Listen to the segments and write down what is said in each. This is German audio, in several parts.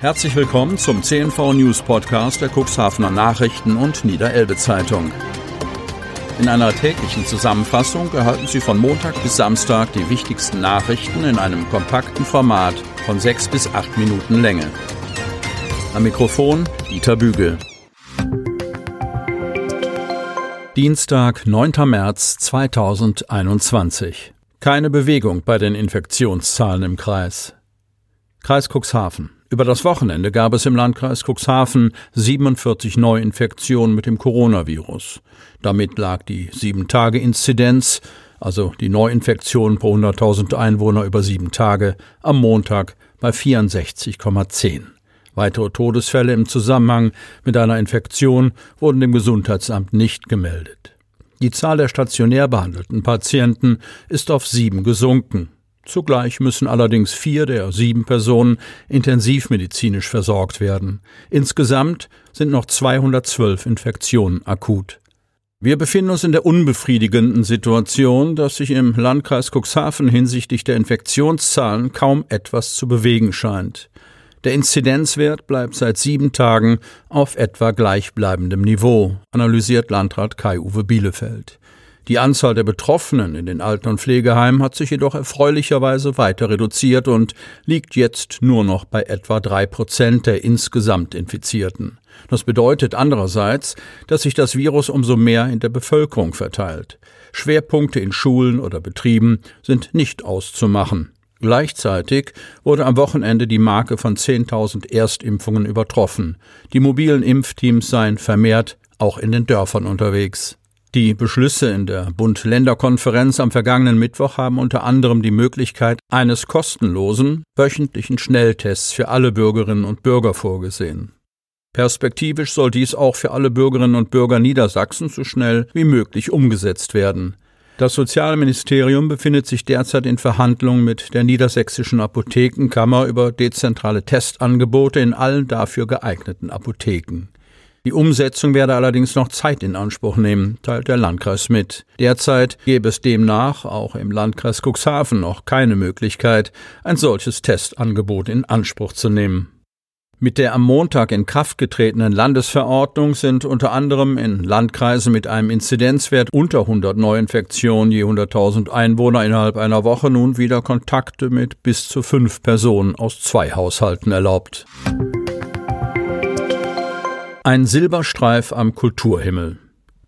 Herzlich willkommen zum CNV News Podcast der Cuxhavener Nachrichten und Niederelbe Zeitung. In einer täglichen Zusammenfassung erhalten Sie von Montag bis Samstag die wichtigsten Nachrichten in einem kompakten Format von sechs bis acht Minuten Länge. Am Mikrofon Dieter Bügel. Dienstag, 9. März 2021. Keine Bewegung bei den Infektionszahlen im Kreis. Kreis Cuxhaven. Über das Wochenende gab es im Landkreis Cuxhaven 47 Neuinfektionen mit dem Coronavirus. Damit lag die 7-Tage-Inzidenz, also die Neuinfektion pro 100.000 Einwohner über sieben Tage, am Montag bei 64,10. Weitere Todesfälle im Zusammenhang mit einer Infektion wurden dem Gesundheitsamt nicht gemeldet. Die Zahl der stationär behandelten Patienten ist auf sieben gesunken. Zugleich müssen allerdings vier der sieben Personen intensivmedizinisch versorgt werden. Insgesamt sind noch 212 Infektionen akut. Wir befinden uns in der unbefriedigenden Situation, dass sich im Landkreis Cuxhaven hinsichtlich der Infektionszahlen kaum etwas zu bewegen scheint. Der Inzidenzwert bleibt seit sieben Tagen auf etwa gleichbleibendem Niveau, analysiert Landrat Kai-Uwe Bielefeld. Die Anzahl der Betroffenen in den Alten- und Pflegeheimen hat sich jedoch erfreulicherweise weiter reduziert und liegt jetzt nur noch bei etwa drei Prozent der insgesamt Infizierten. Das bedeutet andererseits, dass sich das Virus umso mehr in der Bevölkerung verteilt. Schwerpunkte in Schulen oder Betrieben sind nicht auszumachen. Gleichzeitig wurde am Wochenende die Marke von 10.000 Erstimpfungen übertroffen. Die mobilen Impfteams seien vermehrt auch in den Dörfern unterwegs. Die Beschlüsse in der Bund-Länder-Konferenz am vergangenen Mittwoch haben unter anderem die Möglichkeit eines kostenlosen, wöchentlichen Schnelltests für alle Bürgerinnen und Bürger vorgesehen. Perspektivisch soll dies auch für alle Bürgerinnen und Bürger Niedersachsens so schnell wie möglich umgesetzt werden. Das Sozialministerium befindet sich derzeit in Verhandlungen mit der Niedersächsischen Apothekenkammer über dezentrale Testangebote in allen dafür geeigneten Apotheken. Die Umsetzung werde allerdings noch Zeit in Anspruch nehmen, teilt der Landkreis mit. Derzeit gäbe es demnach auch im Landkreis Cuxhaven noch keine Möglichkeit, ein solches Testangebot in Anspruch zu nehmen. Mit der am Montag in Kraft getretenen Landesverordnung sind unter anderem in Landkreisen mit einem Inzidenzwert unter 100 Neuinfektionen je 100.000 Einwohner innerhalb einer Woche nun wieder Kontakte mit bis zu fünf Personen aus zwei Haushalten erlaubt. Ein Silberstreif am Kulturhimmel.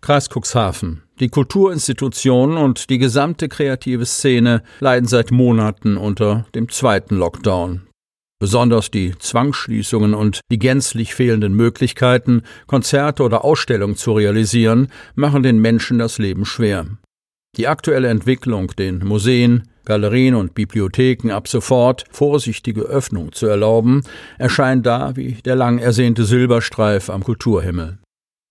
Kreis Cuxhaven. Die Kulturinstitutionen und die gesamte kreative Szene leiden seit Monaten unter dem zweiten Lockdown. Besonders die Zwangsschließungen und die gänzlich fehlenden Möglichkeiten, Konzerte oder Ausstellungen zu realisieren, machen den Menschen das Leben schwer. Die aktuelle Entwicklung, den Museen, Galerien und Bibliotheken ab sofort vorsichtige Öffnung zu erlauben, erscheint da wie der lang ersehnte Silberstreif am Kulturhimmel.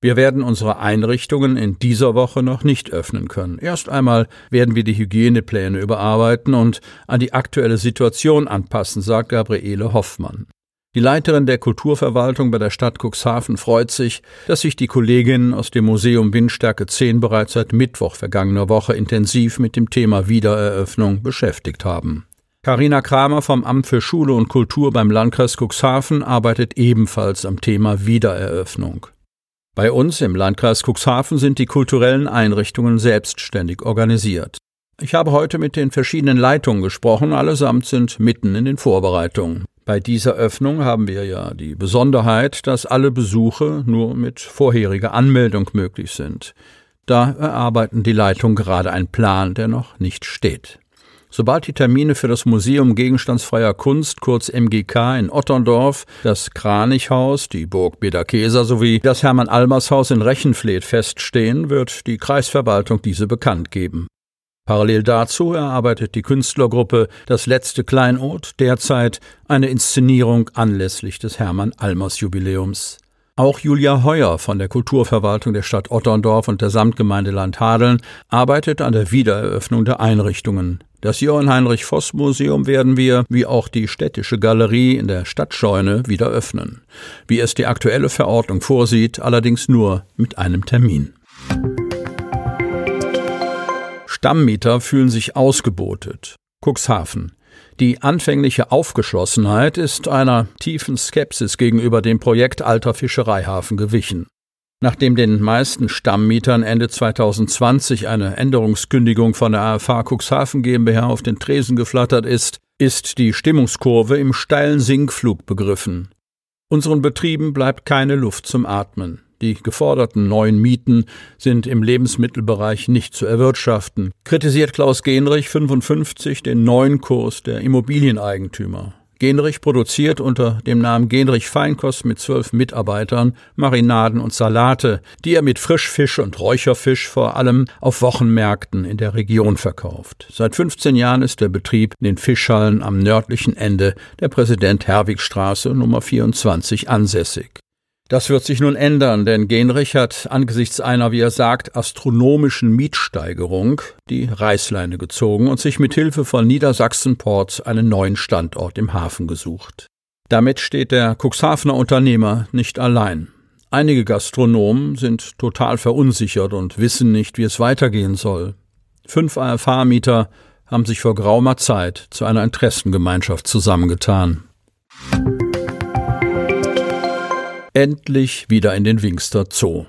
Wir werden unsere Einrichtungen in dieser Woche noch nicht öffnen können. Erst einmal werden wir die Hygienepläne überarbeiten und an die aktuelle Situation anpassen, sagt Gabriele Hoffmann. Die Leiterin der Kulturverwaltung bei der Stadt Cuxhaven freut sich, dass sich die Kolleginnen aus dem Museum Windstärke 10 bereits seit Mittwoch vergangener Woche intensiv mit dem Thema Wiedereröffnung beschäftigt haben. Carina Kramer vom Amt für Schule und Kultur beim Landkreis Cuxhaven arbeitet ebenfalls am Thema Wiedereröffnung. Bei uns im Landkreis Cuxhaven sind die kulturellen Einrichtungen selbstständig organisiert. Ich habe heute mit den verschiedenen Leitungen gesprochen, allesamt sind mitten in den Vorbereitungen. Bei dieser Öffnung haben wir ja die Besonderheit, dass alle Besuche nur mit vorheriger Anmeldung möglich sind. Da erarbeiten die Leitungen gerade einen Plan, der noch nicht steht. Sobald die Termine für das Museum Gegenstandsfreier Kunst, kurz MGK in Otterndorf, das Kranichhaus, die Burg Bederkeser sowie das Hermann-Almers-Haus in Rechenfleet feststehen, wird die Kreisverwaltung diese bekannt geben. Parallel dazu erarbeitet die Künstlergruppe Das letzte Kleinod derzeit eine Inszenierung anlässlich des Hermann-Almers-Jubiläums. Auch Julia Heuer von der Kulturverwaltung der Stadt Otterndorf und der Samtgemeinde Landhadeln arbeitet an der Wiedereröffnung der Einrichtungen. Das Johann Heinrich Voss Museum werden wir, wie auch die städtische Galerie in der Stadtscheune, wieder öffnen. Wie es die aktuelle Verordnung vorsieht, allerdings nur mit einem Termin. Stammmieter fühlen sich ausgebotet. Cuxhaven. Die anfängliche Aufgeschlossenheit ist einer tiefen Skepsis gegenüber dem Projekt Alter Fischereihafen gewichen. Nachdem den meisten Stammmietern Ende 2020 eine Änderungskündigung von der AFH Cuxhaven GmbH auf den Tresen geflattert ist, ist die Stimmungskurve im steilen Sinkflug begriffen. Unseren Betrieben bleibt keine Luft zum Atmen. Die geforderten neuen Mieten sind im Lebensmittelbereich nicht zu erwirtschaften, kritisiert Klaus Genrich 55 den neuen Kurs der Immobilieneigentümer. Genrich produziert unter dem Namen Genrich Feinkost mit zwölf Mitarbeitern Marinaden und Salate, die er mit Frischfisch und Räucherfisch vor allem auf Wochenmärkten in der Region verkauft. Seit 15 Jahren ist der Betrieb in den Fischhallen am nördlichen Ende der Präsident-Herwig-Straße Nummer 24 ansässig. Das wird sich nun ändern, denn Genrich hat angesichts einer, wie er sagt, astronomischen Mietsteigerung die Reißleine gezogen und sich mit Hilfe von Niedersachsen-Ports einen neuen Standort im Hafen gesucht. Damit steht der Cuxhavener Unternehmer nicht allein. Einige Gastronomen sind total verunsichert und wissen nicht, wie es weitergehen soll. Fünf AFH-Mieter haben sich vor geraumer Zeit zu einer Interessengemeinschaft zusammengetan endlich wieder in den Wingster Zoo.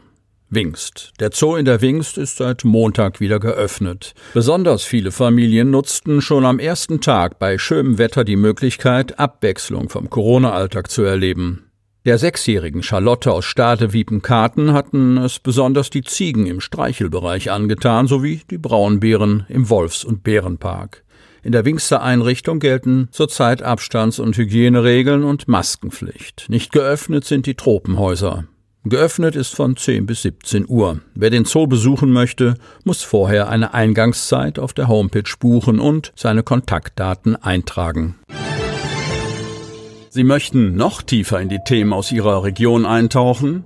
Wingst. Der Zoo in der Wingst ist seit Montag wieder geöffnet. Besonders viele Familien nutzten schon am ersten Tag bei schönem Wetter die Möglichkeit, Abwechslung vom Corona-Alltag zu erleben. Der sechsjährigen Charlotte aus Stade-Wiepenkarten hatten es besonders die Ziegen im Streichelbereich angetan, sowie die Braunbären im Wolfs- und Bärenpark. In der Wingster-Einrichtung gelten zurzeit Abstands- und Hygieneregeln und Maskenpflicht. Nicht geöffnet sind die Tropenhäuser. Geöffnet ist von 10 bis 17 Uhr. Wer den Zoo besuchen möchte, muss vorher eine Eingangszeit auf der Homepage buchen und seine Kontaktdaten eintragen. Sie möchten noch tiefer in die Themen aus Ihrer Region eintauchen?